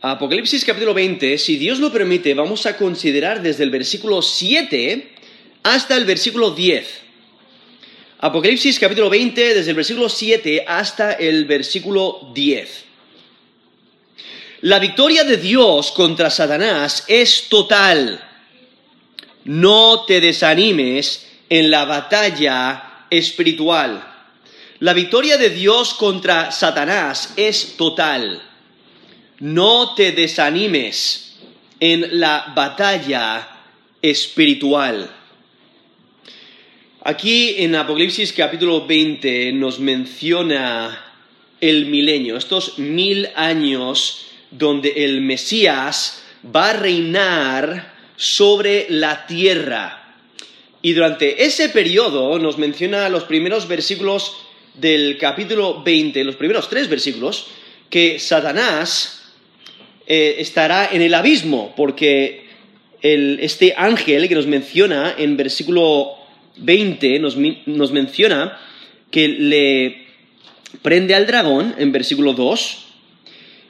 Apocalipsis capítulo 20, si Dios lo permite, vamos a considerar desde el versículo 7 hasta el versículo 10. Apocalipsis capítulo 20, desde el versículo 7 hasta el versículo 10. La victoria de Dios contra Satanás es total. No te desanimes en la batalla espiritual. La victoria de Dios contra Satanás es total no te desanimes en la batalla espiritual. Aquí en Apocalipsis capítulo 20 nos menciona el milenio, estos mil años donde el Mesías va a reinar sobre la tierra. Y durante ese periodo nos menciona los primeros versículos del capítulo 20, los primeros tres versículos, que Satanás eh, estará en el abismo, porque este ángel que nos menciona en versículo 20, nos, menciona que le prende al dragón en versículo 2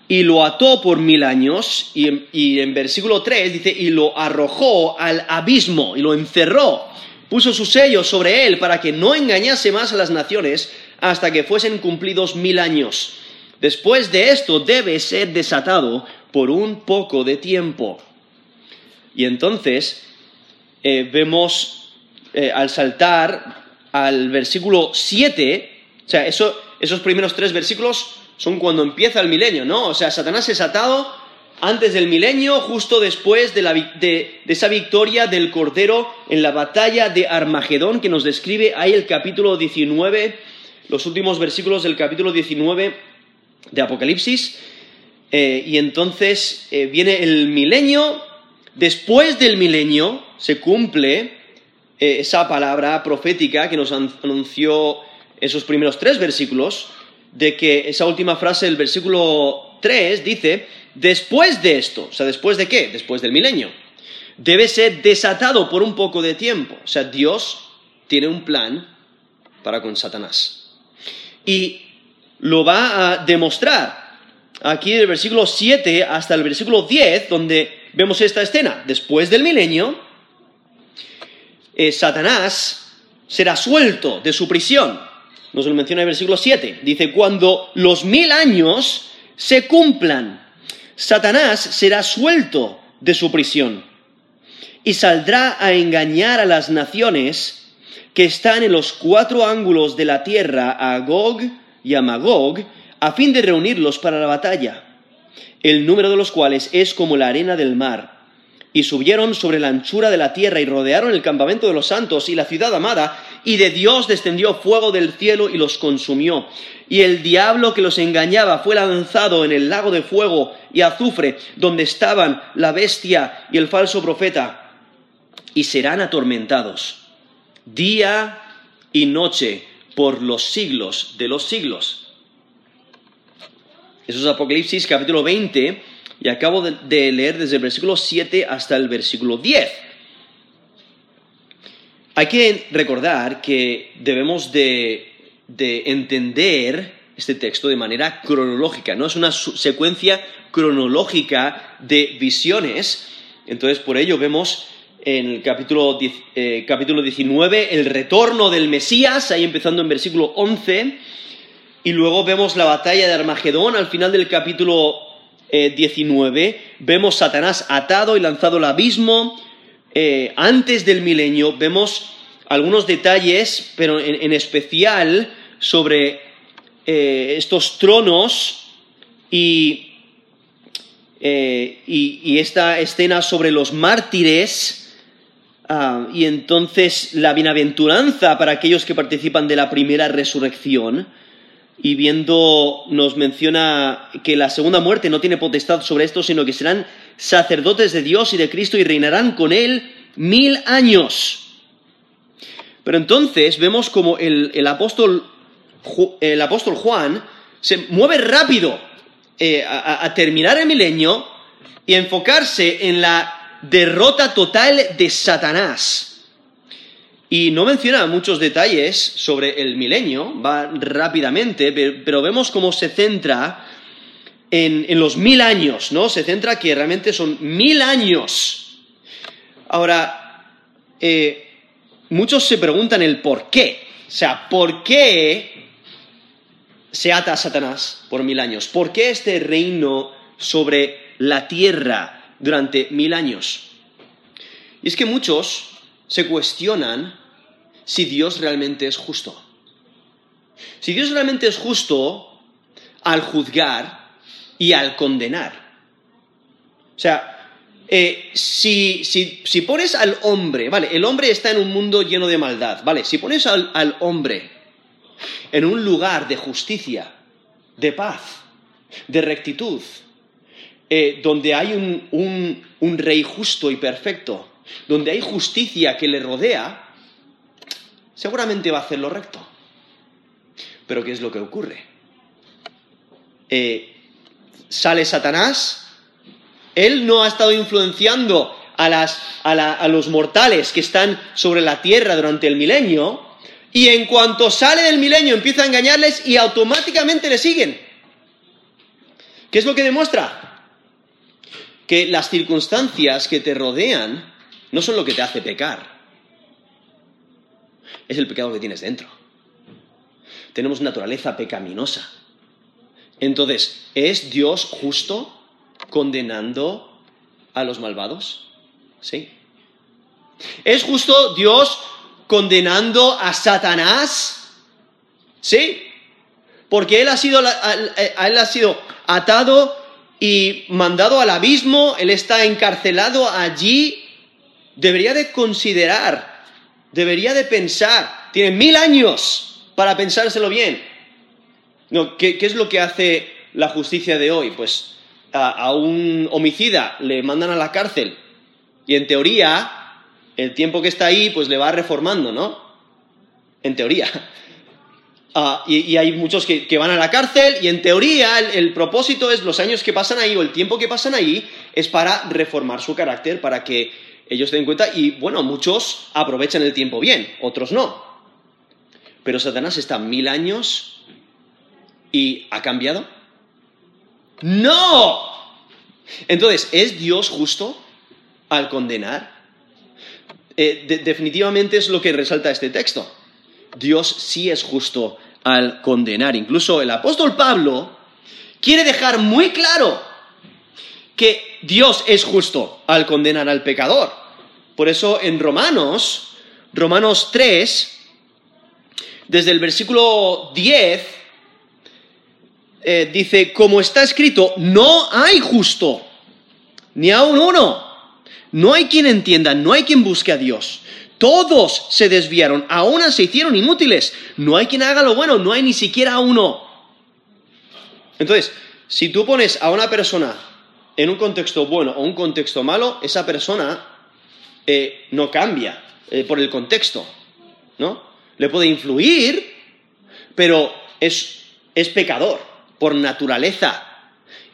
y lo ató por mil años y en, y en versículo 3 dice y lo arrojó al abismo y lo encerró, puso su sello sobre él para que no engañase más a las naciones hasta que fuesen cumplidos mil años. Después de esto debe ser desatado por un poco de tiempo. Y entonces eh, vemos eh, al saltar al versículo 7, o sea, esos primeros tres versículos son cuando empieza el milenio, ¿no? O sea, Satanás es atado antes del milenio, justo después de, de, esa victoria del Cordero en la batalla de Armagedón, que nos describe ahí el capítulo 19, los últimos versículos del capítulo 19 de Apocalipsis. Eh, y entonces eh, viene el milenio, después del milenio se cumple eh, esa palabra profética que nos anunció esos primeros tres versículos, de que esa última frase del versículo 3 dice, después de esto, o sea, después de qué? Después del milenio, debe ser desatado por un poco de tiempo. O sea, Dios tiene un plan para con Satanás. Y lo va a demostrar aquí del versículo 7 hasta el versículo 10, donde vemos esta escena. Después del milenio, eh, Satanás será suelto de su prisión. Nos lo menciona el versículo 7. Dice, cuando los mil años se cumplan, Satanás será suelto de su prisión y saldrá a engañar a las naciones que están en los cuatro ángulos de la tierra, a Gog y a Magog, a fin de reunirlos para la batalla, el número de los cuales es como la arena del mar. Y subieron sobre la anchura de la tierra y rodearon el campamento de los santos y la ciudad amada, y de Dios descendió fuego del cielo y los consumió. Y el diablo que los engañaba fue lanzado en el lago de fuego y azufre, donde estaban la bestia y el falso profeta, y serán atormentados día y noche por los siglos de los siglos. Eso es Apocalipsis capítulo 20 y acabo de leer desde el versículo 7 hasta el versículo 10. Hay que recordar que debemos de, entender este texto de manera cronológica, no es una secuencia cronológica de visiones. Entonces, por ello vemos en el capítulo, eh, capítulo 19 el retorno del Mesías, ahí empezando en versículo 11 y luego vemos la batalla de Armagedón al final del capítulo 19. Eh, vemos Satanás atado y lanzado al abismo. Eh, antes del milenio vemos algunos detalles, pero en, especial sobre eh, estos tronos y, y, esta escena sobre los mártires. Ah, y entonces la bienaventuranza para aquellos que participan de la primera resurrección y viendo nos menciona que la segunda muerte no tiene potestad sobre esto, sino que serán sacerdotes de Dios y de Cristo y reinarán con Él mil años. Pero entonces vemos como el, apóstol, el apóstol, Juan se mueve rápido eh, a terminar el milenio y a enfocarse en la derrota total de Satanás. Y no menciona muchos detalles sobre el milenio, va rápidamente, pero vemos cómo se centra en, en los mil años, ¿no? Se centra que realmente son mil años. Ahora, eh, muchos se preguntan el por qué. O sea, ¿por qué se ata a Satanás por mil años? ¿Por qué este reino sobre la tierra durante mil años? Y es que muchos se cuestionan si Dios realmente es justo. Si Dios realmente es justo al juzgar y al condenar. O sea, eh, si, si, pones al hombre, vale, el hombre está en un mundo lleno de maldad, vale, si pones al, hombre en un lugar de justicia, de paz, de rectitud, eh, donde hay un, un rey justo y perfecto, donde hay justicia que le rodea, seguramente va a hacer lo recto. Pero ¿qué es lo que ocurre? Eh, sale Satanás, él no ha estado influenciando a, los mortales que están sobre la tierra durante el milenio, y en cuanto sale del milenio empieza a engañarles y automáticamente le siguen. ¿Qué es lo que demuestra? Que las circunstancias que te rodean no son lo que te hace pecar. Es el pecado que tienes dentro tenemos naturaleza pecaminosa. Entonces, ¿es Dios justo condenando a los malvados? Sí. ¿Es justo Dios condenando a Satanás? Sí. Porque él ha sido, él ha sido atado y mandado al abismo, él está encarcelado allí. Debería de considerar, debería de pensar, tiene mil años para pensárselo bien. ¿qué, es lo que hace la justicia de hoy? Pues a, un homicida le mandan a la cárcel y en teoría el tiempo que está ahí pues le va reformando, ¿no? En teoría. Ah, y, hay muchos que, van a la cárcel y en teoría el, propósito es los años que pasan ahí o el tiempo que pasan ahí es para reformar su carácter, para que ellos den cuenta y bueno, muchos aprovechan el tiempo bien, otros no. Pero Satanás está mil años y ha cambiado. No. Entonces, ¿es Dios justo al condenar? Eh, definitivamente es lo que resalta este texto. Dios sí es justo al condenar. Incluso el apóstol Pablo quiere dejar muy claro que Dios es justo al condenar al pecador. Por eso en Romanos, Romanos 3, desde el versículo 10, eh, dice, como está escrito, no hay justo, ni aun uno. No hay quien entienda, no hay quien busque a Dios. Todos se desviaron, aún se hicieron inútiles. No hay quien haga lo bueno, no hay ni siquiera uno. Entonces, si tú pones a una persona en un contexto bueno o un contexto malo, esa persona eh, no cambia eh, por el contexto, ¿no? le puede influir, pero es, pecador por naturaleza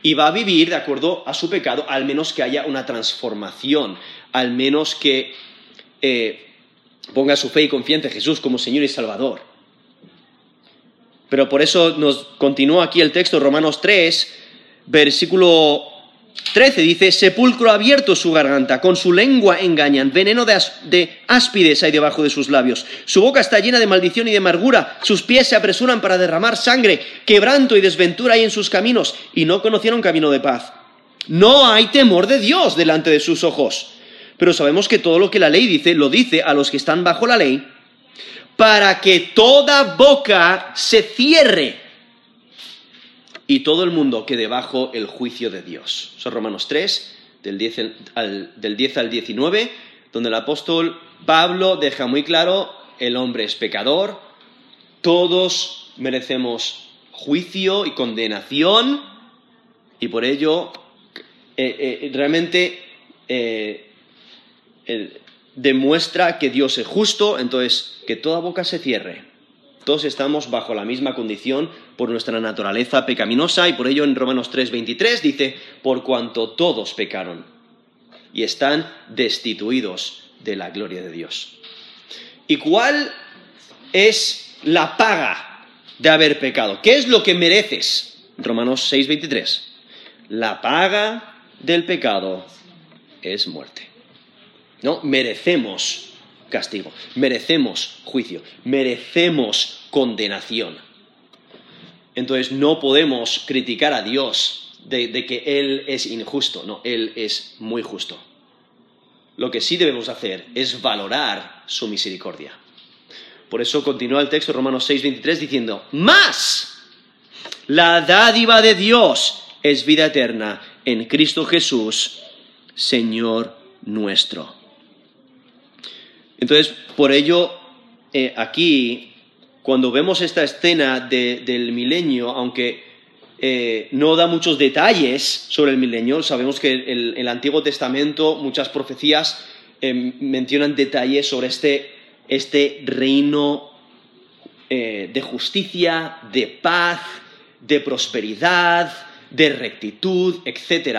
y va a vivir de acuerdo a su pecado, al menos que haya una transformación, al menos que eh, ponga su fe y confianza en Jesús como Señor y Salvador. Pero por eso nos continúa aquí el texto, Romanos 3, versículo 13 dice, sepulcro abierto su garganta, con su lengua engañan, veneno de, áspides hay debajo de sus labios, su boca está llena de maldición y de amargura, sus pies se apresuran para derramar sangre, quebranto y desventura hay en sus caminos, y no conocieron camino de paz. No hay temor de Dios delante de sus ojos, pero sabemos que todo lo que la ley dice, lo dice a los que están bajo la ley, para que toda boca se cierre y todo el mundo quede bajo el juicio de Dios. Son Romanos 3, del 10 al, del 10 al 19, donde el apóstol Pablo deja muy claro, el hombre es pecador, todos merecemos juicio y condenación, y por ello eh, eh, realmente eh, demuestra que Dios es justo, entonces que toda boca se cierre todos estamos bajo la misma condición por nuestra naturaleza pecaminosa y por ello en Romanos 3:23 dice, por cuanto todos pecaron y están destituidos de la gloria de Dios. ¿Y cuál es la paga de haber pecado? ¿Qué es lo que mereces? Romanos 6:23. la paga del pecado es muerte. ¿No? Merecemos castigo, merecemos juicio, merecemos condenación. Entonces no podemos criticar a Dios de, que Él es injusto, no, Él es muy justo. Lo que sí debemos hacer es valorar su misericordia. Por eso continúa el texto Romanos 6:23 diciendo, más la dádiva de Dios es vida eterna en Cristo Jesús, Señor nuestro. Entonces, por ello, eh, aquí, cuando vemos esta escena del milenio, aunque eh, no da muchos detalles sobre el milenio, sabemos que en el, Antiguo Testamento muchas profecías eh, mencionan detalles sobre este, este reino de justicia, de paz, de prosperidad, de rectitud, etc.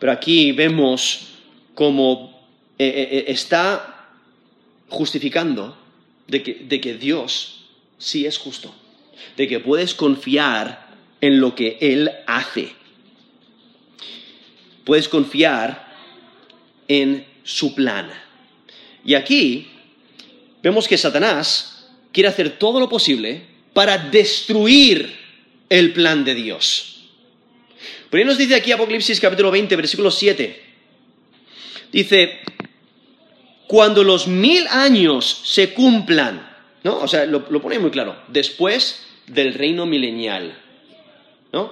Pero aquí vemos cómo eh, eh, eh, está justificando de que, de que Dios sí es justo, de que puedes confiar en lo que Él hace. Puedes confiar en su plan. Y aquí vemos que Satanás quiere hacer todo lo posible para destruir el plan de Dios. Por ahí nos dice aquí Apocalipsis capítulo 20, versículo 7. Dice, cuando los mil años se cumplan, ¿no? O sea, lo, pone muy claro, después del reino milenial, ¿no?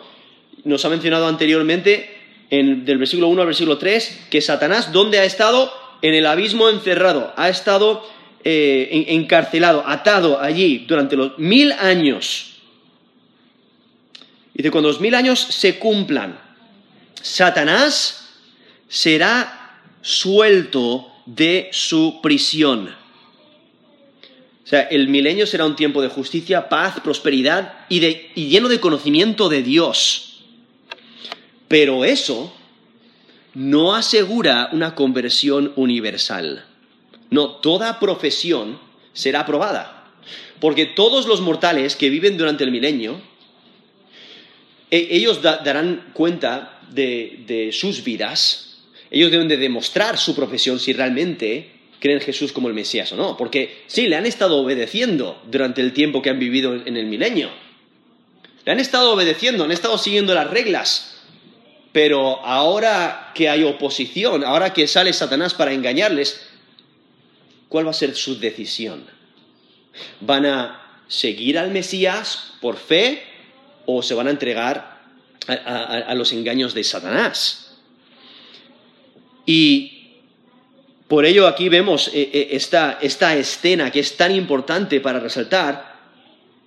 Nos ha mencionado anteriormente, en, del versículo 1 al versículo 3, que Satanás, ¿dónde ha estado? En el abismo encerrado, ha estado eh, encarcelado, atado allí durante los mil años. Dice, cuando los mil años se cumplan, Satanás será suelto de su prisión. O sea, el milenio será un tiempo de justicia, paz, prosperidad y, lleno de conocimiento de Dios. Pero eso no asegura una conversión universal. No, toda profesión será aprobada. Porque todos los mortales que viven durante el milenio, e, ellos darán cuenta de sus vidas ellos deben de demostrar su profesión si realmente creen en Jesús como el Mesías o no. Porque sí, le han estado obedeciendo durante el tiempo que han vivido en el milenio. Le han estado obedeciendo, han estado siguiendo las reglas. Pero ahora que hay oposición, ahora que sale Satanás para engañarles, ¿cuál va a ser su decisión? ¿Van a seguir al Mesías por fe o se van a entregar a los engaños de Satanás? Y por ello aquí vemos eh, eh, esta, escena que es tan importante para resaltar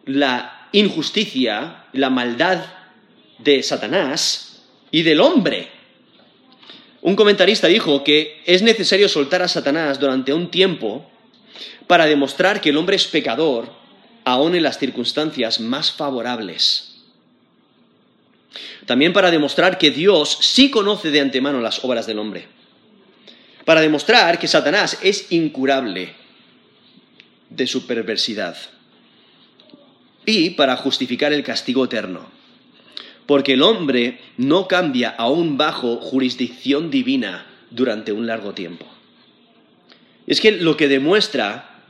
la injusticia, la maldad de Satanás y del hombre. Un comentarista dijo que es necesario soltar a Satanás durante un tiempo para demostrar que el hombre es pecador aún en las circunstancias más favorables. También para demostrar que Dios sí conoce de antemano las obras del hombre para demostrar que Satanás es incurable de su perversidad y para justificar el castigo eterno. Porque el hombre no cambia aún bajo jurisdicción divina durante un largo tiempo. Es que lo que demuestra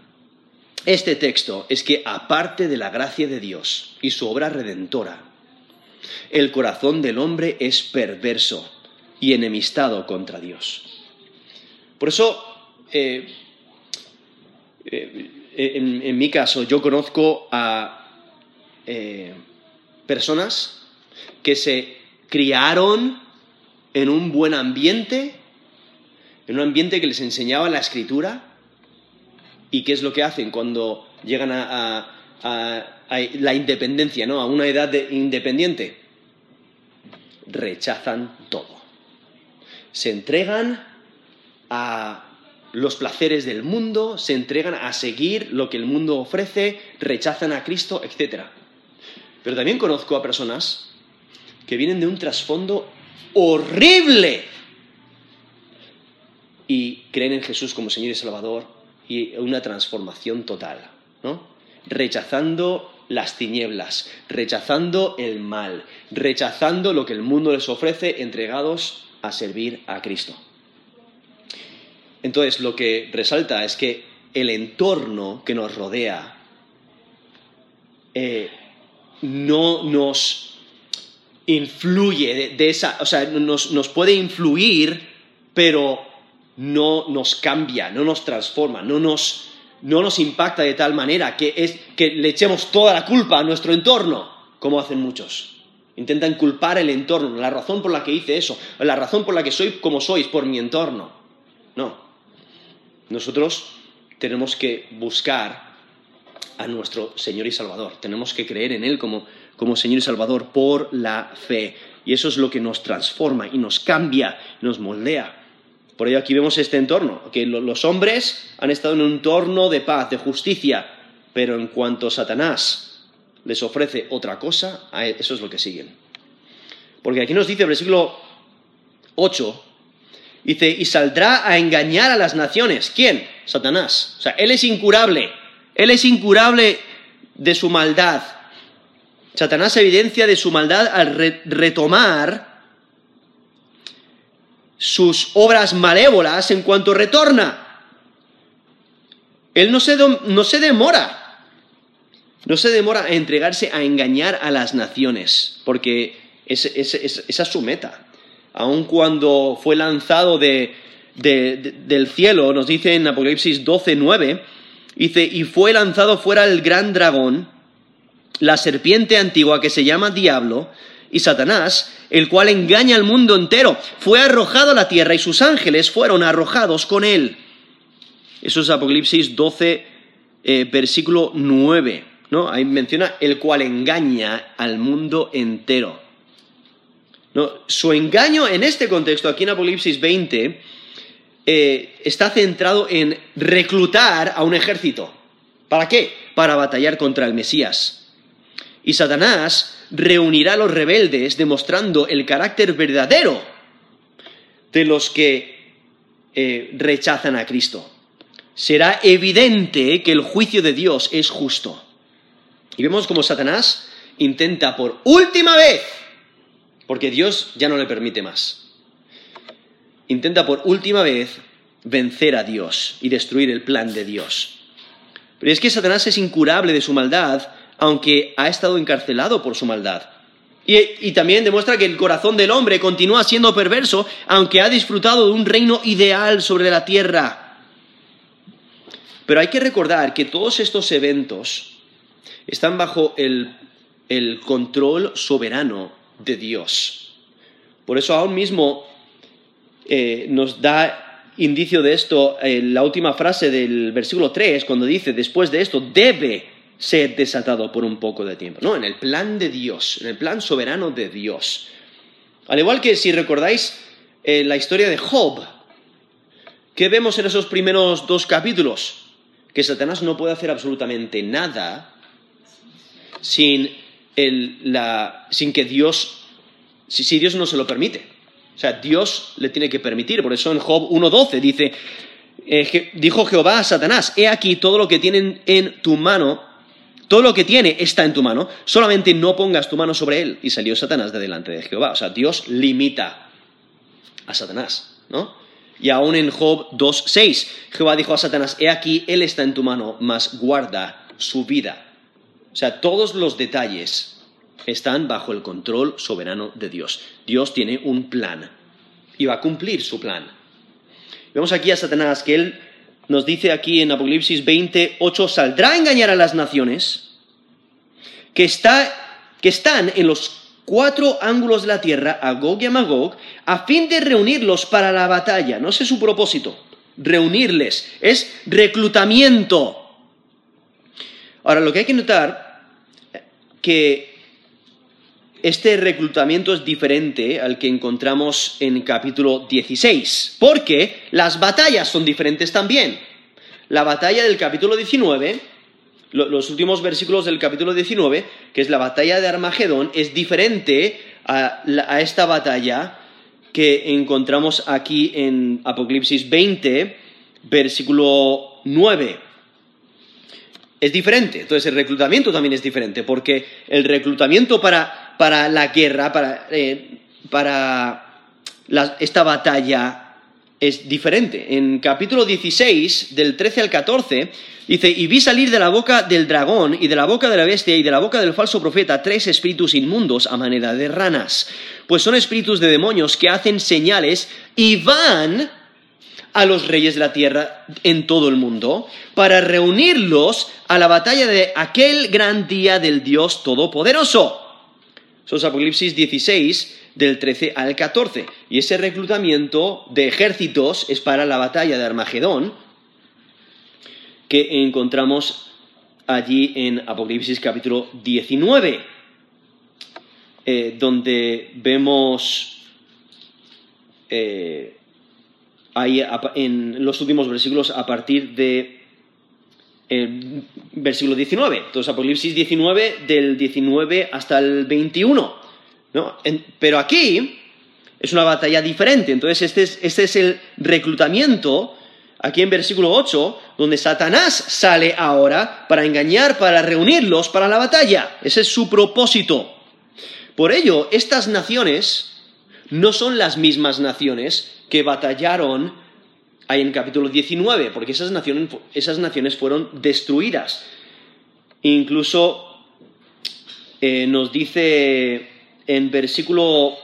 este texto es que aparte de la gracia de Dios y su obra redentora, el corazón del hombre es perverso y enemistado contra Dios. Por eso, eh, eh, en, mi caso, yo conozco a eh, personas que se criaron en un buen ambiente, en un ambiente que les enseñaba la escritura, y qué es lo que hacen cuando llegan a, la independencia, ¿no? A una edad independiente. Rechazan todo. Se entregan a los placeres del mundo, se entregan a seguir lo que el mundo ofrece, rechazan a Cristo, etc. Pero también conozco a personas que vienen de un trasfondo horrible y creen en Jesús como Señor y Salvador y una transformación total, ¿no? Rechazando las tinieblas, rechazando el mal, rechazando lo que el mundo les ofrece, entregados a servir a Cristo. Entonces, lo que resalta es que el entorno que nos rodea eh, no nos influye de, esa, o sea, nos, nos, puede influir, pero no nos cambia, no nos transforma, no nos, no nos impacta de tal manera que, es, que le echemos toda la culpa a nuestro entorno, como hacen muchos. Intentan culpar el entorno, la razón por la que hice eso, la razón por la que soy como sois, por mi entorno. No. Nosotros tenemos que buscar a nuestro Señor y Salvador. Tenemos que creer en Él como, como Señor y Salvador por la fe. Y eso es lo que nos transforma y nos cambia, nos moldea. Por ello aquí vemos este entorno, que los hombres han estado en un entorno de paz, de justicia, pero en cuanto Satanás les ofrece otra cosa, eso es lo que siguen. Porque aquí nos dice el versículo 8, dice, y saldrá a engañar a las naciones. ¿Quién? Satanás. O sea, él es incurable. Él es incurable de su maldad. Satanás evidencia de su maldad al retomar sus obras malévolas en cuanto retorna. Él no se, no se demora, no se demora a entregarse a engañar a las naciones, porque esa es su meta. Aun cuando fue lanzado de, del cielo, nos dice en Apocalipsis 12, 9, dice, y fue lanzado fuera el gran dragón, la serpiente antigua que se llama Diablo, y Satanás, el cual engaña al mundo entero, fue arrojado a la tierra y sus ángeles fueron arrojados con él. Eso es Apocalipsis 12, eh, versículo 9. ¿no? Ahí menciona el cual engaña al mundo entero. Su engaño en este contexto, aquí en Apocalipsis 20, eh, está centrado en reclutar a un ejército. ¿Para qué? Para batallar contra el Mesías. Y Satanás reunirá a los rebeldes demostrando el carácter verdadero de los que eh, rechazan a Cristo. Será evidente que el juicio de Dios es justo. Y vemos como Satanás intenta por última vez, porque Dios ya no le permite más, intenta por última vez vencer a Dios y destruir el plan de Dios. Pero es que Satanás es incurable de su maldad, aunque ha estado encarcelado por su maldad. Y, también demuestra que el corazón del hombre continúa siendo perverso, aunque ha disfrutado de un reino ideal sobre la tierra. Pero hay que recordar que todos estos eventos están bajo el, control soberano de Dios. Por eso aún mismo eh, nos da indicio de esto eh, la última frase del versículo 3, cuando dice, después de esto debe ser desatado por un poco de tiempo. No, en el plan de Dios, en el plan soberano de Dios. Al igual que si recordáis eh, la historia de Job, ¿qué vemos en esos primeros dos capítulos? Que Satanás no puede hacer absolutamente nada sin, sin que Dios, si Dios no se lo permite. O sea, Dios le tiene que permitir. Por eso en Job 1.12 dice, eh, dijo Jehová a Satanás, he aquí todo lo que tienen en tu mano, todo lo que tiene está en tu mano, solamente no pongas tu mano sobre él. Y salió Satanás de delante de Jehová. O sea, Dios limita a Satanás, ¿no? Y aún en Job 2.6, Jehová dijo a Satanás, he aquí, él está en tu mano, mas guarda su vida. Sea, todos los detalles están bajo el control soberano de Dios. Dios tiene un plan y va a cumplir su plan. Vemos aquí a Satanás que él nos dice aquí en Apocalipsis 28, saldrá a engañar a las naciones que, que están en los cuatro ángulos de la tierra, a Gog y a Magog, a fin de reunirlos para la batalla. No sé su propósito, reunirles, es reclutamiento. Ahora, lo que hay que notar que este reclutamiento es diferente al que encontramos en capítulo 16, porque las batallas son diferentes también. La batalla del capítulo 19, los últimos versículos del capítulo 19, que es la batalla de Armagedón, es diferente a, esta batalla que encontramos aquí en Apocalipsis 20, versículo 9. Es diferente. Entonces el reclutamiento también es diferente, porque el reclutamiento para, para la guerra, para, eh, para esta batalla, es diferente. En capítulo 16, del 13 al 14, dice, y vi salir de la boca del dragón y de la boca de la bestia y de la boca del falso profeta tres espíritus inmundos a manera de ranas, pues son espíritus de demonios que hacen señales y van a los reyes de la tierra en todo el mundo para reunirlos a la batalla de aquel gran día del Dios Todopoderoso. Eso es Apocalipsis 16, del 13 al 14. Y ese reclutamiento de ejércitos es para la batalla de Armagedón, que encontramos allí en Apocalipsis capítulo 19, eh, donde vemos eh, ahí en los últimos versículos a partir de el versículo 19. Entonces, Apocalipsis 19, del 19 hasta el 21. ¿no? Pero aquí es una batalla diferente. Entonces, este es, este es el reclutamiento, aquí en versículo 8, donde Satanás sale ahora para engañar, para reunirlos para la batalla. Ese es su propósito. Por ello, estas naciones no son las mismas naciones que batallaron ahí en capítulo 19, porque esas naciones, esas naciones fueron destruidas. Incluso eh, nos dice en versículo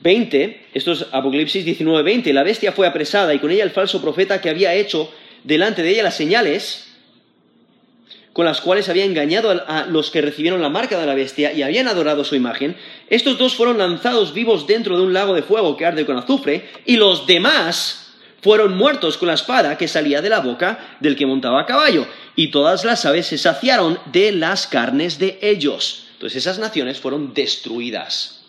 20, esto es Apocalipsis 19, 20, la bestia fue apresada y con ella el falso profeta que había hecho delante de ella las señales con las cuales había engañado a los que recibieron la marca de la bestia y habían adorado su imagen, estos dos fueron lanzados vivos dentro de un lago de fuego que arde con azufre, y los demás fueron muertos con la espada que salía de la boca del que montaba a caballo, y todas las aves se saciaron de las carnes de ellos. Entonces esas naciones fueron destruidas.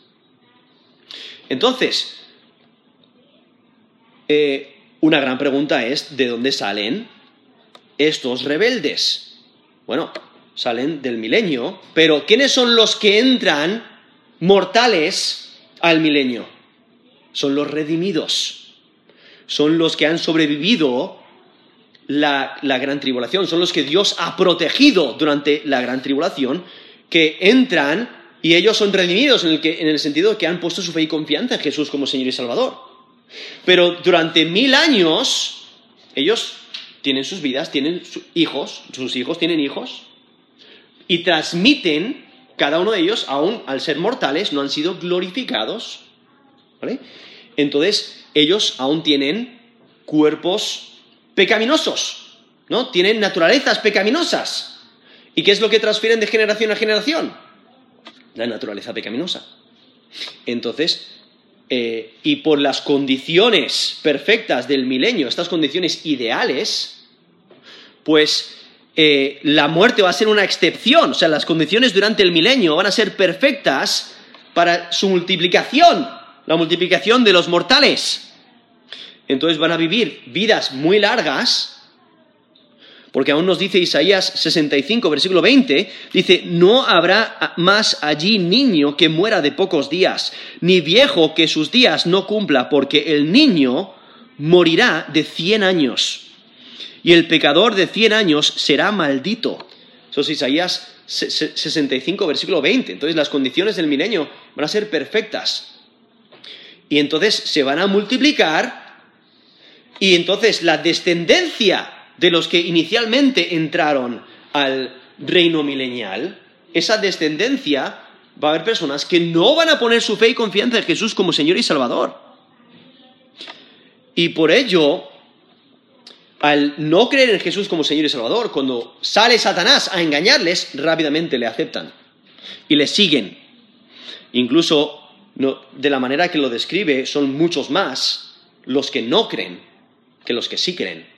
Entonces, eh, una gran pregunta es, ¿de dónde salen estos rebeldes? Bueno, salen del milenio, pero ¿quiénes son los que entran mortales al milenio? Son los redimidos, son los que han sobrevivido la, la gran tribulación, son los que Dios ha protegido durante la gran tribulación, que entran y ellos son redimidos en el, que, en el sentido de que han puesto su fe y confianza en Jesús como Señor y Salvador. Pero durante mil años, ellos tienen sus vidas, tienen hijos, sus hijos tienen hijos, y transmiten, cada uno de ellos, aún al ser mortales, no han sido glorificados. ¿vale? Entonces, ellos aún tienen cuerpos pecaminosos, ¿no? Tienen naturalezas pecaminosas. ¿Y qué es lo que transfieren de generación a generación? La naturaleza pecaminosa. Entonces, eh, y por las condiciones perfectas del milenio, estas condiciones ideales, pues eh, la muerte va a ser una excepción. O sea, las condiciones durante el milenio van a ser perfectas para su multiplicación, la multiplicación de los mortales. Entonces van a vivir vidas muy largas, porque aún nos dice Isaías 65, versículo 20, dice, no habrá más allí niño que muera de pocos días, ni viejo que sus días no cumpla, porque el niño morirá de cien años, y el pecador de cien años será maldito. Eso es Isaías 65, versículo 20. Entonces las condiciones del milenio van a ser perfectas. Y entonces se van a multiplicar, y entonces la descendencia de los que inicialmente entraron al reino milenial, esa descendencia va a haber personas que no van a poner su fe y confianza en Jesús como Señor y Salvador. Y por ello, al no creer en Jesús como Señor y Salvador, cuando sale Satanás a engañarles, rápidamente le aceptan y le siguen. Incluso de la manera que lo describe, son muchos más los que no creen que los que sí creen.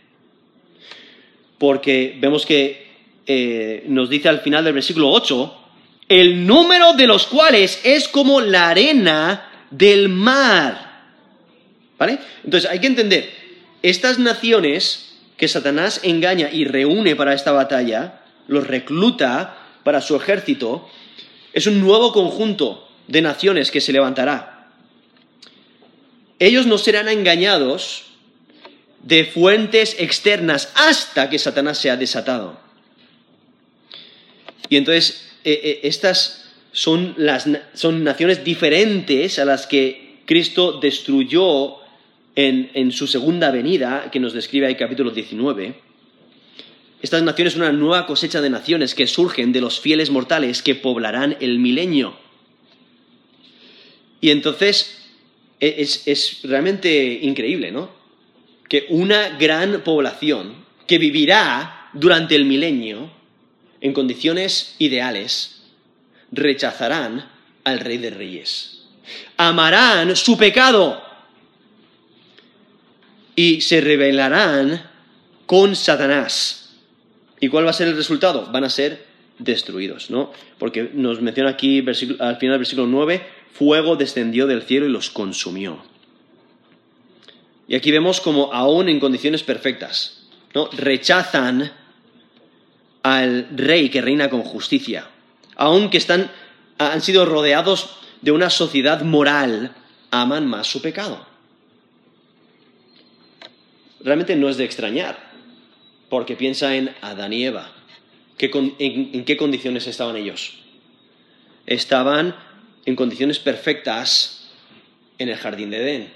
Porque vemos que eh, nos dice al final del versículo 8, el número de los cuales es como la arena del mar. ¿Vale? Entonces hay que entender, estas naciones que Satanás engaña y reúne para esta batalla, los recluta para su ejército, es un nuevo conjunto de naciones que se levantará. Ellos no serán engañados de fuentes externas hasta que Satanás sea desatado. Y entonces eh, eh, estas son, las, son naciones diferentes a las que Cristo destruyó en, en su segunda venida, que nos describe ahí capítulo 19. Estas naciones son una nueva cosecha de naciones que surgen de los fieles mortales que poblarán el milenio. Y entonces e, es, es realmente increíble, ¿no? Que una gran población que vivirá durante el milenio en condiciones ideales rechazarán al Rey de Reyes. Amarán su pecado y se rebelarán con Satanás. ¿Y cuál va a ser el resultado? Van a ser destruidos, ¿no? Porque nos menciona aquí al final del versículo 9, fuego descendió del cielo y los consumió. Y aquí vemos como aún en condiciones perfectas, ¿no? Rechazan al rey que reina con justicia, aun que están, han sido rodeados de una sociedad moral, aman más su pecado realmente no es de extrañar, porque piensa en Adán y Eva. en, qué condiciones estaban ellos? Estaban en condiciones perfectas en el jardín de Edén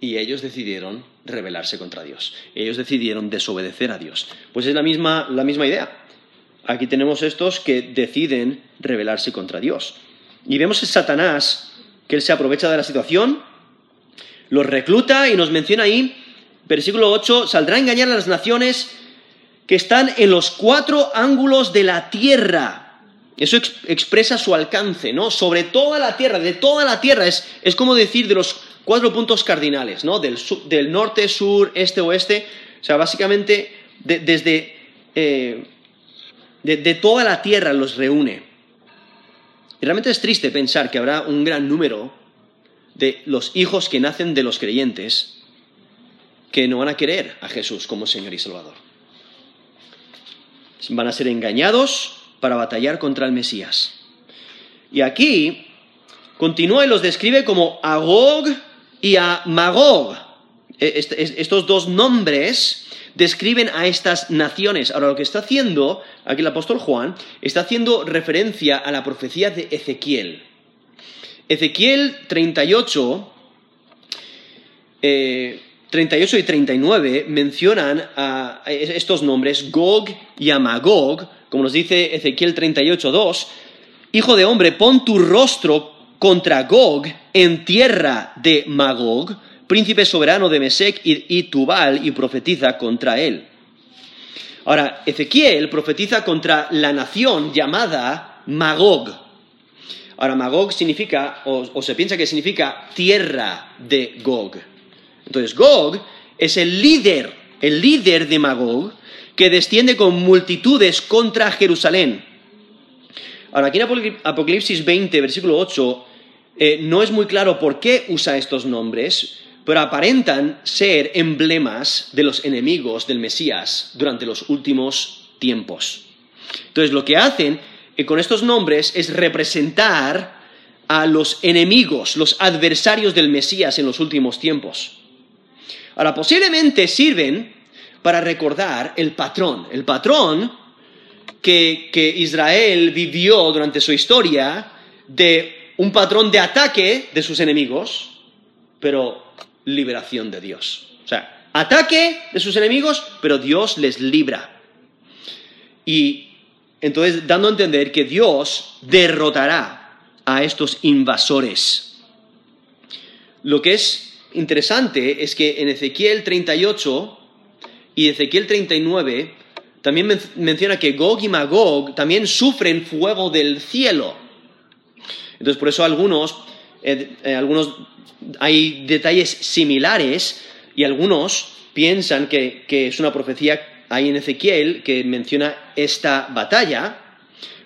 y ellos decidieron rebelarse contra Dios. Ellos decidieron desobedecer a Dios. Pues es la misma, la misma idea. Aquí tenemos estos que deciden rebelarse contra Dios. Y vemos a Satanás que él se aprovecha de la situación, los recluta y nos menciona ahí versículo 8, saldrá a engañar a las naciones que están en los cuatro ángulos de la tierra. Eso expresa su alcance, ¿no? Sobre toda la tierra, de toda la tierra. Es, es como decir de los cuatro puntos cardinales, ¿no? Del, norte, sur, este, oeste. O sea, básicamente desde... Eh, de toda la tierra los reúne. Y realmente es triste pensar que habrá un gran número de los hijos que nacen de los creyentes que no van a querer a Jesús como Señor y Salvador. Van a ser engañados para batallar contra el Mesías. Y aquí continúa y los describe como Agog y a Magog. E, estos dos nombres describen a estas naciones. Ahora lo que está haciendo aquí el apóstol Juan está haciendo referencia a la profecía de Ezequiel. Ezequiel 38 eh, 38 y 39 mencionan a estos nombres, Gog y a Magog, como nos dice Ezequiel 38, 2, Hijo de hombre, pon tu rostro contra Gog en tierra de Magog, príncipe soberano de Mesec y, Tubal, y profetiza contra él. Ahora, Ezequiel profetiza contra la nación llamada Magog. Ahora, Magog significa, o se piensa que significa tierra de Gog. Entonces, Gog es el líder, el líder de Magog, que desciende con multitudes contra Jerusalén. Ahora, aquí en Apocalipsis 20, versículo 8, eh, no es muy claro por qué usa estos nombres, pero aparentan ser emblemas de los enemigos del Mesías durante los últimos tiempos. Entonces, lo que hacen eh, con estos nombres es representar a los enemigos, los adversarios del Mesías en los últimos tiempos. Ahora, posiblemente sirven para recordar el patrón, el patrón que, Israel vivió durante su historia de un patrón de ataque de sus enemigos, pero liberación de Dios. O sea, ataque de sus enemigos, pero Dios les libra. Y entonces dando a entender que Dios derrotará a estos invasores. Lo que es interesante es que en Ezequiel 38 y Ezequiel 39 también menciona que Gog y Magog también sufren fuego del cielo. Entonces, por eso algunos, eh, eh, algunos hay detalles similares y algunos piensan que, es una profecía ahí en Ezequiel que menciona esta batalla.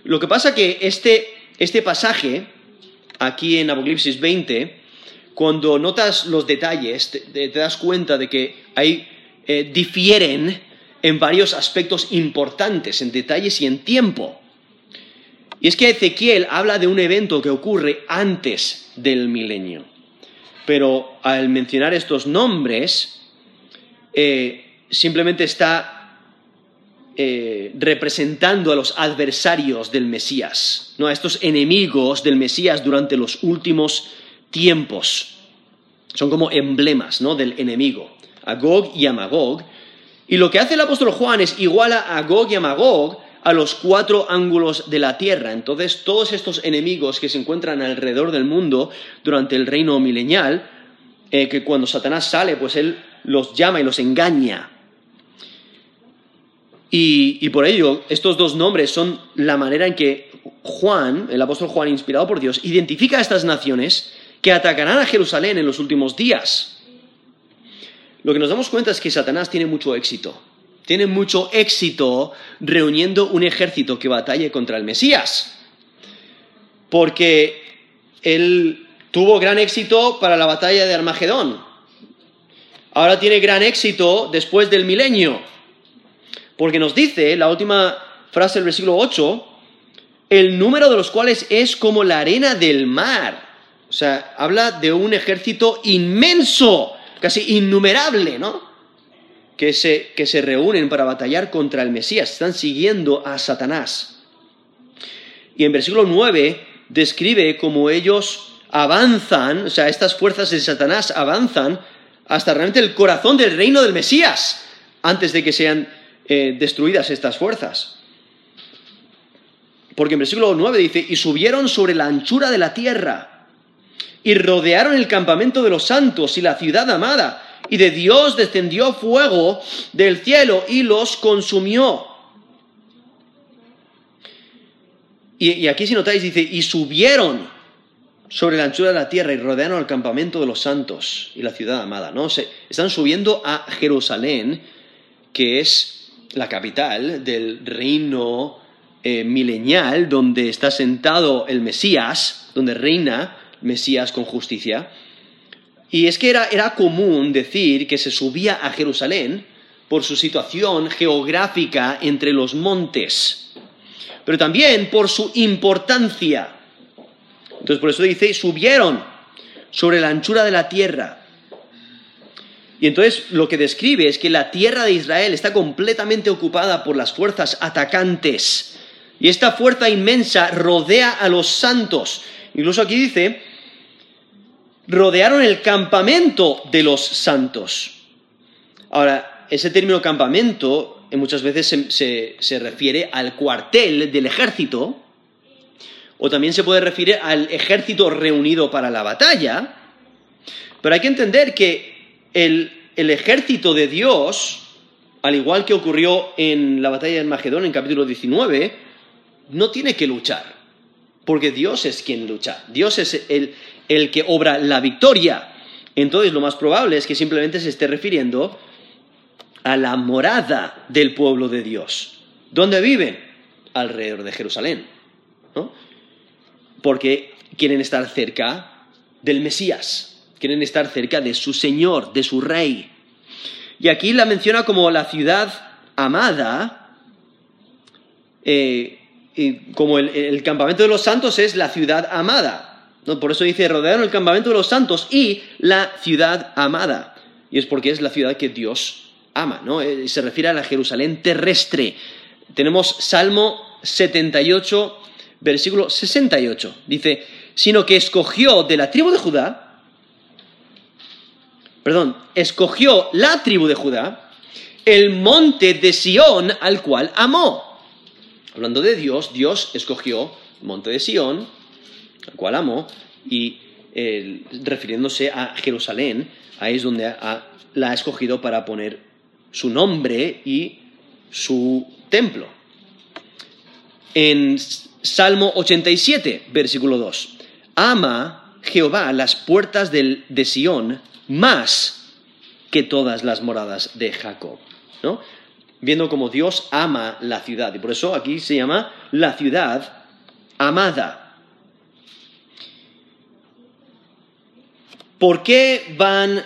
Lo que pasa que este, este pasaje, aquí en Apocalipsis 20, cuando notas los detalles, te, das cuenta de que ahí eh, difieren en varios aspectos importantes, en detalles y en tiempo. Y es que Ezequiel habla de un evento que ocurre antes del milenio. Pero al mencionar estos nombres, eh, simplemente está eh, representando a los adversarios del Mesías, ¿no? a estos enemigos del Mesías durante los últimos tiempos. Son como emblemas ¿no? del enemigo, a Gog y a Magog. Y lo que hace el apóstol Juan es iguala a Gog y a Magog a los cuatro ángulos de la tierra. Entonces, todos estos enemigos que se encuentran alrededor del mundo durante el reino milenial, eh, que cuando Satanás sale, pues él los llama y los engaña. Y, por ello, estos dos nombres son la manera en que Juan, el apóstol Juan, inspirado por Dios, identifica a estas naciones que atacarán a Jerusalén en los últimos días. Lo que nos damos cuenta es que Satanás tiene mucho éxito. Tiene mucho éxito reuniendo un ejército que batalle contra el Mesías. Porque él tuvo gran éxito para la batalla de Armagedón. Ahora tiene gran éxito después del milenio porque nos dice, la última frase del versículo 8, el número de los cuales es como la arena del mar. O sea, habla de un ejército inmenso, casi innumerable, ¿no? Que se, que se reúnen para batallar contra el Mesías, están siguiendo a Satanás. Y en versículo 9 describe cómo ellos avanzan, o sea, estas fuerzas de Satanás avanzan hasta realmente el corazón del reino del Mesías, antes de que sean eh, destruidas estas fuerzas. Porque en versículo 9 dice, y subieron sobre la anchura de la tierra, y rodearon el campamento de los santos y la ciudad amada, y de Dios descendió fuego del cielo y los consumió. Y, aquí si notáis dice, y subieron sobre la anchura de la tierra y rodearon el campamento de los santos y la ciudad amada. ¿no? Se, están subiendo a Jerusalén, que es la capital del reino eh, milenial, donde está sentado el Mesías, donde reina Mesías con justicia. Y es que era, era común decir que se subía a Jerusalén por su situación geográfica entre los montes, pero también por su importancia. Entonces por eso dice, subieron sobre la anchura de la tierra y entonces lo que describe es que la tierra de Israel está completamente ocupada por las fuerzas atacantes. Y esta fuerza inmensa rodea a los santos. Incluso aquí dice, rodearon el campamento de los santos. Ahora, ese término campamento muchas veces se, refiere al cuartel del ejército, o también se puede referir al ejército reunido para la batalla, pero hay que entender que el, ejército de Dios, al igual que ocurrió en la batalla de Magedón en capítulo 19, no tiene que luchar, porque Dios es quien lucha, Dios es el, el que obra la victoria. Entonces lo más probable es que simplemente se esté refiriendo a la morada del pueblo de Dios. ¿Dónde viven? Alrededor de Jerusalén. ¿no? Porque quieren estar cerca del Mesías quieren estar cerca de su Señor, de su Rey. Y aquí la menciona como la ciudad amada, eh, como el, campamento de los santos es la ciudad amada. Por eso dice, rodearon el campamento de los santos y la ciudad amada. Y es porque es la ciudad que Dios ama, ¿no? Eh, se refiere a la Jerusalén terrestre. Tenemos Salmo 78, versículo 68. Dice, sino que escogió de la tribu de Judá perdón, escogió la tribu de Judá el monte de Sión al cual amó. Hablando de Dios, Dios escogió el monte de Sión, al cual amó, y refiriéndose a Jerusalén, ahí es donde la ha escogido para poner su nombre y su templo. En Salmo 87, versículo 2, ama Jehová las puertas de Sión más que todas las moradas de Jacob. ¿no? Viendo como Dios ama la ciudad. Y por eso aquí se llama la ciudad amada. ¿Por qué van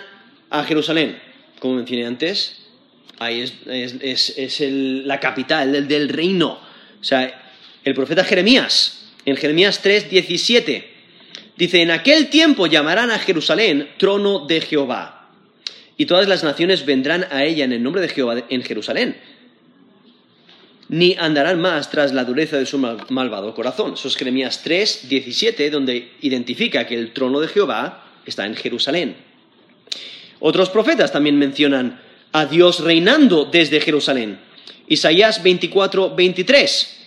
a Jerusalén? Como mencioné antes, ahí es, la capital del, reino. O sea, el profeta Jeremías, en Jeremías 3, 17, Dice, en aquel tiempo llamarán a Jerusalén trono de Jehová, y todas las naciones vendrán a ella en el nombre de Jehová en Jerusalén. ni andarán más tras la dureza de su malvado corazón. Eso es Jeremías 3, 17, donde identifica que el trono de Jehová está en Jerusalén. Otros profetas también mencionan a Dios reinando desde Jerusalén. Isaías 24, 23.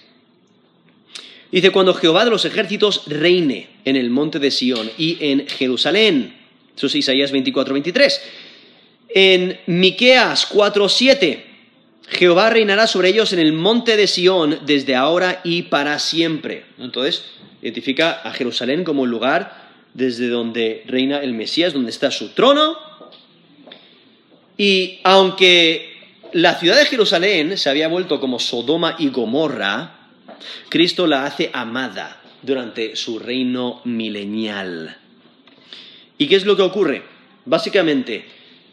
Dice, cuando Jehová de los ejércitos reine en el monte de Sión y en Jerusalén. Eso es Isaías 24, 23. En Miqueas 4, 7. Jehová reinará sobre ellos en el monte de Sión desde ahora y para siempre. Entonces, identifica a Jerusalén como el lugar desde donde reina el Mesías, donde está su trono. Y aunque la ciudad de Jerusalén se había vuelto como Sodoma y Gomorra, Cristo la hace amada durante su reino milenial. ¿Y qué es lo que ocurre? Básicamente,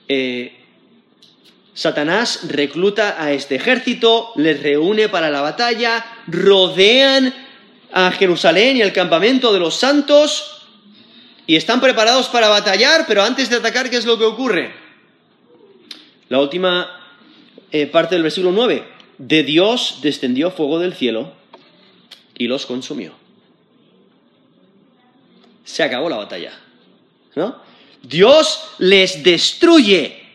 eh, Satanás recluta a este ejército, les reúne para la batalla, rodean a Jerusalén y el campamento de los santos y están preparados para batallar, pero antes de atacar, ¿qué es lo que ocurre? La última eh, parte del versículo 9. De Dios descendió fuego del cielo y los consumió. Se acabó la batalla. ¿no? Dios les destruye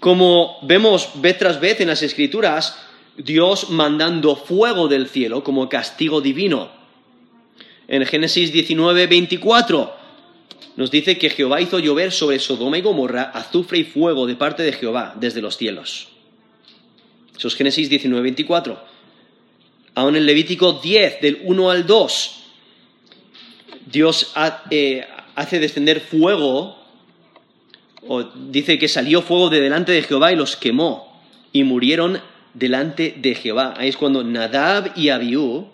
como vemos vez tras vez en las escrituras, Dios mandando fuego del cielo como castigo divino. En Génesis 19, 24 nos dice que Jehová hizo llover sobre Sodoma y Gomorra azufre y fuego de parte de Jehová desde los cielos. Eso es Génesis 19, 24. Aún en Levítico 10, del 1 al 2, Dios eh, hace descender fuego o dice que salió fuego de delante de Jehová y los quemó y murieron delante de Jehová. Ahí es cuando Nadab y Abiú,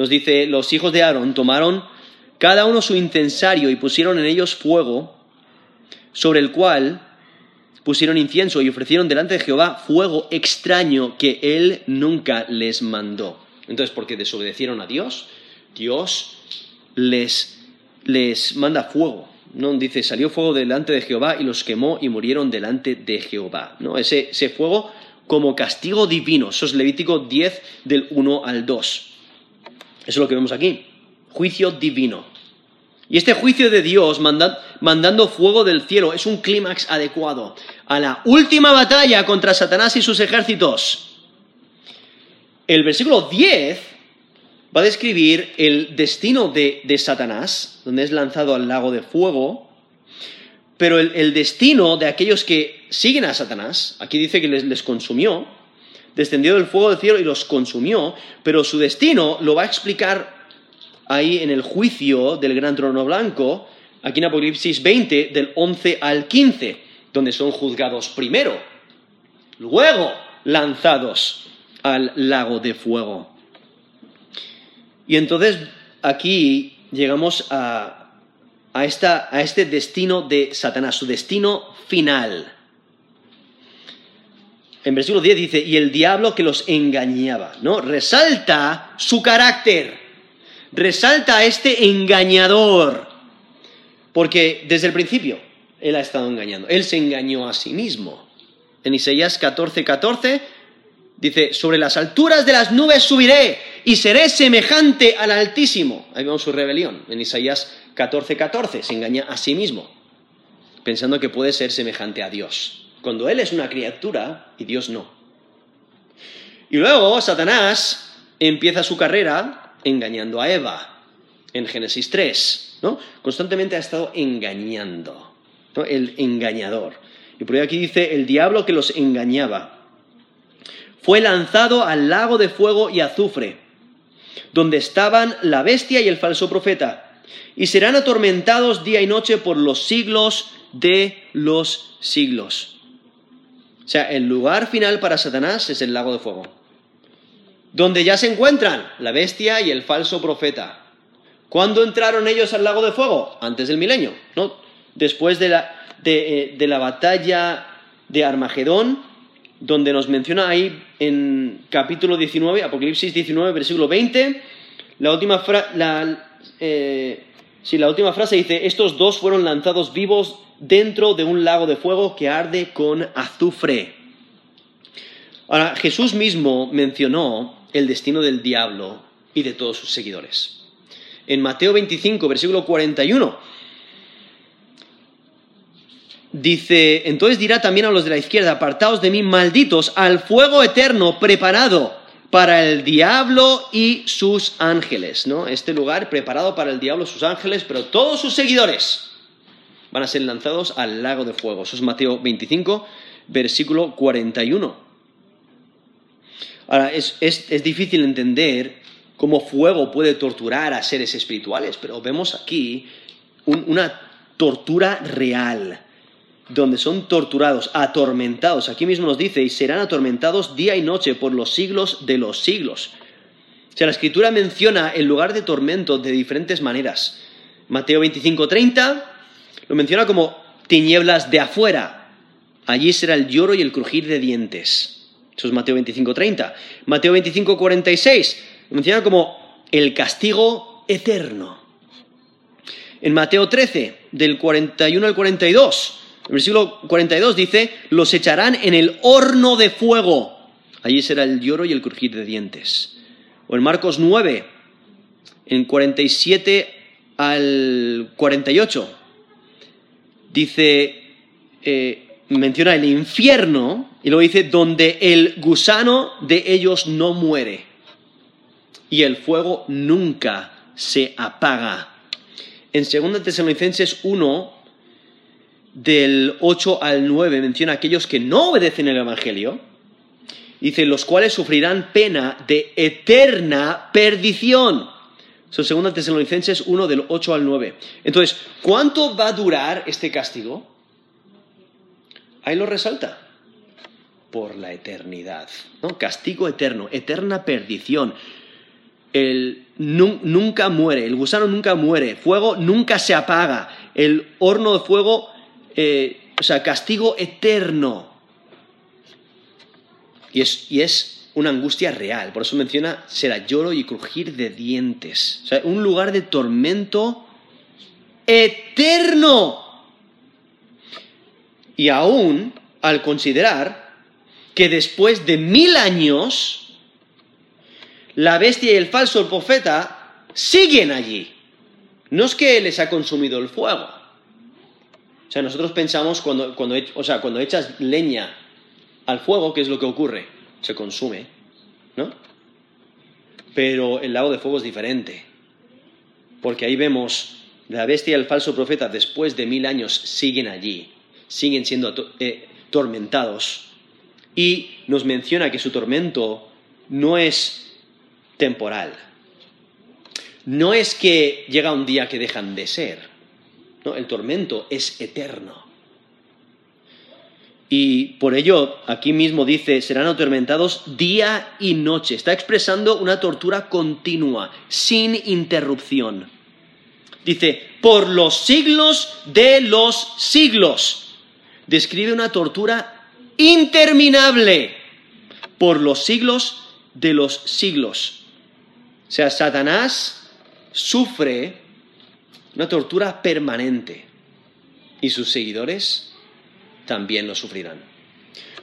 nos dice, los hijos de Aarón tomaron cada uno su incensario y pusieron en ellos fuego, sobre el cual pusieron incienso y ofrecieron delante de Jehová fuego extraño que él nunca les mandó. Entonces, porque desobedecieron a Dios, Dios les, les manda fuego ¿no? Dice, salió fuego delante de Jehová y los quemó y murieron delante de Jehová. ¿no? Ese, fuego como castigo divino. Eso es Levítico 10 del 1 al 2. Eso es lo que vemos aquí. Juicio divino. Y este juicio de Dios mandando fuego del cielo es un clímax adecuado a la última batalla contra Satanás y sus ejércitos. El versículo 10 va a describir el destino de, Satanás, donde es lanzado al lago de fuego, pero el, destino de aquellos que siguen a Satanás, aquí dice que les, les consumió, descendió del fuego del cielo y los consumió, pero su destino lo va a explicar ahí en el juicio del gran trono blanco, aquí en Apocalipsis 20, del 11 al 15, donde son juzgados primero, luego lanzados al lago de fuego. Y entonces aquí llegamos a, este destino de Satanás, su destino final. En versículo 10 dice, y el diablo que los engañaba, ¿no? Resalta su carácter, resalta a este engañador, porque desde el principio él ha estado engañando, él se engañó a sí mismo. En Isaías 14, 14 Dice, sobre las alturas de las nubes subiré y seré semejante al Altísimo. Ahí vemos su rebelión. En Isaías 14:14 14, se engaña a sí mismo, pensando que puede ser semejante a Dios, cuando Él es una criatura y Dios no. Y luego Satanás empieza su carrera engañando a Eva, en Génesis 3, ¿no? Constantemente ha estado engañando, el engañador. Y por ahí aquí dice, el diablo que los engañaba fue lanzado al lago de fuego y azufre, donde estaban la bestia y el falso profeta, y serán atormentados día y noche por los siglos de los siglos. O sea, el lugar final para Satanás es el lago de fuego, donde ya se encuentran la bestia y el falso profeta. ¿Cuándo entraron ellos al lago de fuego? Antes del milenio, ¿no? Después de la, de, eh, la batalla de Armagedón, donde nos menciona ahí en capítulo 19, Apocalipsis 19, versículo 20, la última, eh, la última frase dice, estos dos fueron lanzados vivos dentro de un lago de fuego que arde con azufre. Ahora, Jesús mismo mencionó el destino del diablo y de todos sus seguidores. En Mateo 25, versículo 41, dice, entonces dirá también a los de la izquierda, apartaos de mí, malditos, al fuego eterno preparado para el diablo y sus ángeles, ¿no? Este lugar preparado para el diablo y sus ángeles, pero todos sus seguidores van a ser lanzados al lago de fuego. Eso es Mateo 25, versículo 41. Ahora, es, difícil entender cómo fuego puede torturar a seres espirituales, pero vemos aquí una tortura real donde son torturados, atormentados. Aquí mismo nos dice, y serán atormentados día y noche por los siglos de los siglos. O sea, la escritura menciona el lugar de tormento de diferentes maneras. Mateo 25:30 lo menciona como tinieblas de afuera. Allí será el lloro y el crujir de dientes. Eso es Mateo 25:30. Mateo 25:46 lo menciona como el castigo eterno. En Mateo 13, del 41 al 42, el versículo 42 dice, los echarán en el horno de fuego. Allí será el lloro y el crujir de dientes. O en Marcos 9, en 47 al 48, dice, eh, menciona el infierno y luego dice, donde el gusano de ellos no muere y el fuego nunca se apaga. En 2 Tesalonicenses 1, del 8 al 9 menciona a aquellos que no obedecen el Evangelio. Dice, los cuales sufrirán pena de eterna perdición. Son 2 Tesalonicenses 1 del 8 al 9. Entonces, ¿cuánto va a durar este castigo? Ahí lo resalta. Por la eternidad. ¿no? Castigo eterno, eterna perdición. El nunca muere, el gusano nunca muere, fuego nunca se apaga, el horno de fuego eh, o sea, castigo eterno. Y es, y es una angustia real, por eso menciona será lloro y crujir de dientes. O sea, un lugar de tormento eterno. Y aún al considerar que después de mil años, la bestia y el falso profeta siguen allí. No es que les ha consumido el fuego, o sea, nosotros pensamos cuando, cuando, o sea, cuando echas leña al fuego, ¿qué es lo que ocurre? Se consume, ¿no? Pero el lago de fuego es diferente, porque ahí vemos la bestia y el falso profeta después de mil años siguen allí, siguen siendo eh, tormentados y nos menciona que su tormento no es temporal, no es que llega un día que dejan de ser, no, el tormento es eterno. Y por ello, aquí mismo dice, serán atormentados día y noche. Está expresando una tortura continua, sin interrupción. Dice, por los siglos de los siglos. Describe una tortura interminable, por los siglos de los siglos. O sea, Satanás sufre una tortura permanente. Y sus seguidores también lo sufrirán.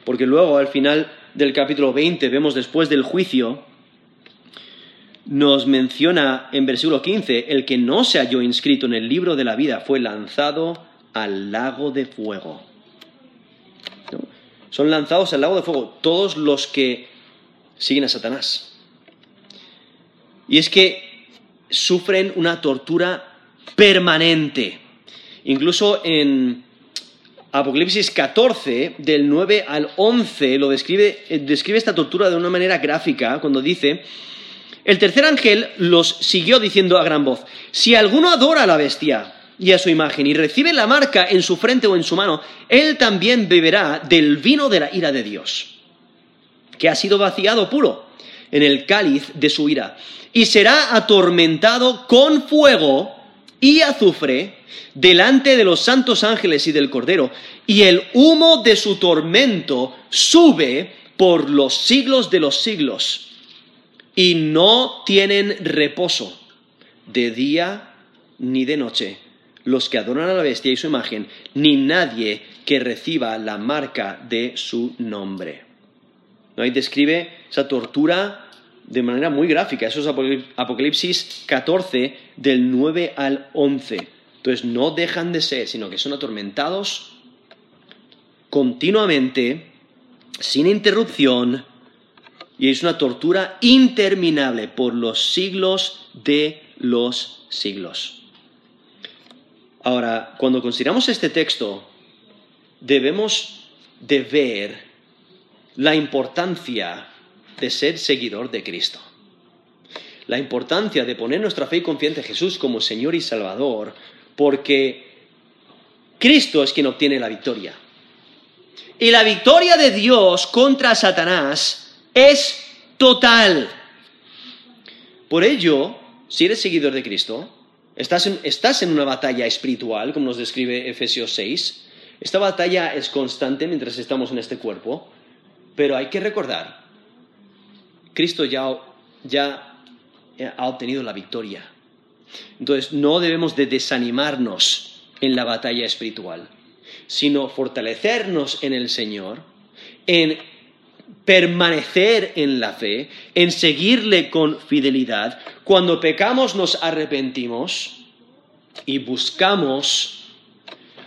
Porque luego, al final del capítulo 20, vemos después del juicio, nos menciona en versículo 15, el que no se halló inscrito en el libro de la vida fue lanzado al lago de fuego. Son lanzados al lago de fuego todos los que siguen a Satanás. Y es que sufren una tortura permanente. Incluso en Apocalipsis 14, del 9 al 11, lo describe, eh, describe esta tortura de una manera gráfica cuando dice, el tercer ángel los siguió diciendo a gran voz, si alguno adora a la bestia y a su imagen y recibe la marca en su frente o en su mano, él también beberá del vino de la ira de Dios, que ha sido vaciado puro en el cáliz de su ira, y será atormentado con fuego y azufre delante de los santos ángeles y del Cordero, y el humo de su tormento sube por los siglos de los siglos, y no tienen reposo de día ni de noche los que adoran a la bestia y su imagen, ni nadie que reciba la marca de su nombre. ¿no? Ahí describe esa tortura de manera muy gráfica. Eso es Apocalipsis 14, del 9 al 11. Entonces no dejan de ser, sino que son atormentados continuamente, sin interrupción, y es una tortura interminable por los siglos de los siglos. Ahora, cuando consideramos este texto, debemos de ver la importancia de ser seguidor de Cristo. La importancia de poner nuestra fe y confianza en Jesús como Señor y Salvador, porque Cristo es quien obtiene la victoria. Y la victoria de Dios contra Satanás es total. Por ello, si eres seguidor de Cristo, estás en, estás en una batalla espiritual, como nos describe Efesios 6. Esta batalla es constante mientras estamos en este cuerpo, pero hay que recordar, Cristo ya, ya ha obtenido la victoria. Entonces, no debemos de desanimarnos en la batalla espiritual, sino fortalecernos en el Señor, en permanecer en la fe, en seguirle con fidelidad. Cuando pecamos nos arrepentimos y buscamos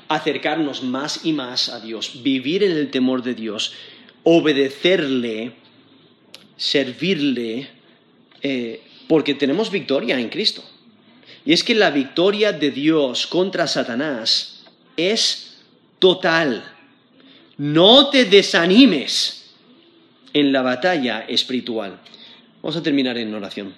acercarnos más y más a Dios, vivir en el temor de Dios, obedecerle, servirle, eh, porque tenemos victoria en Cristo. Y es que la victoria de Dios contra Satanás es total. No te desanimes en la batalla espiritual. Vamos a terminar en oración.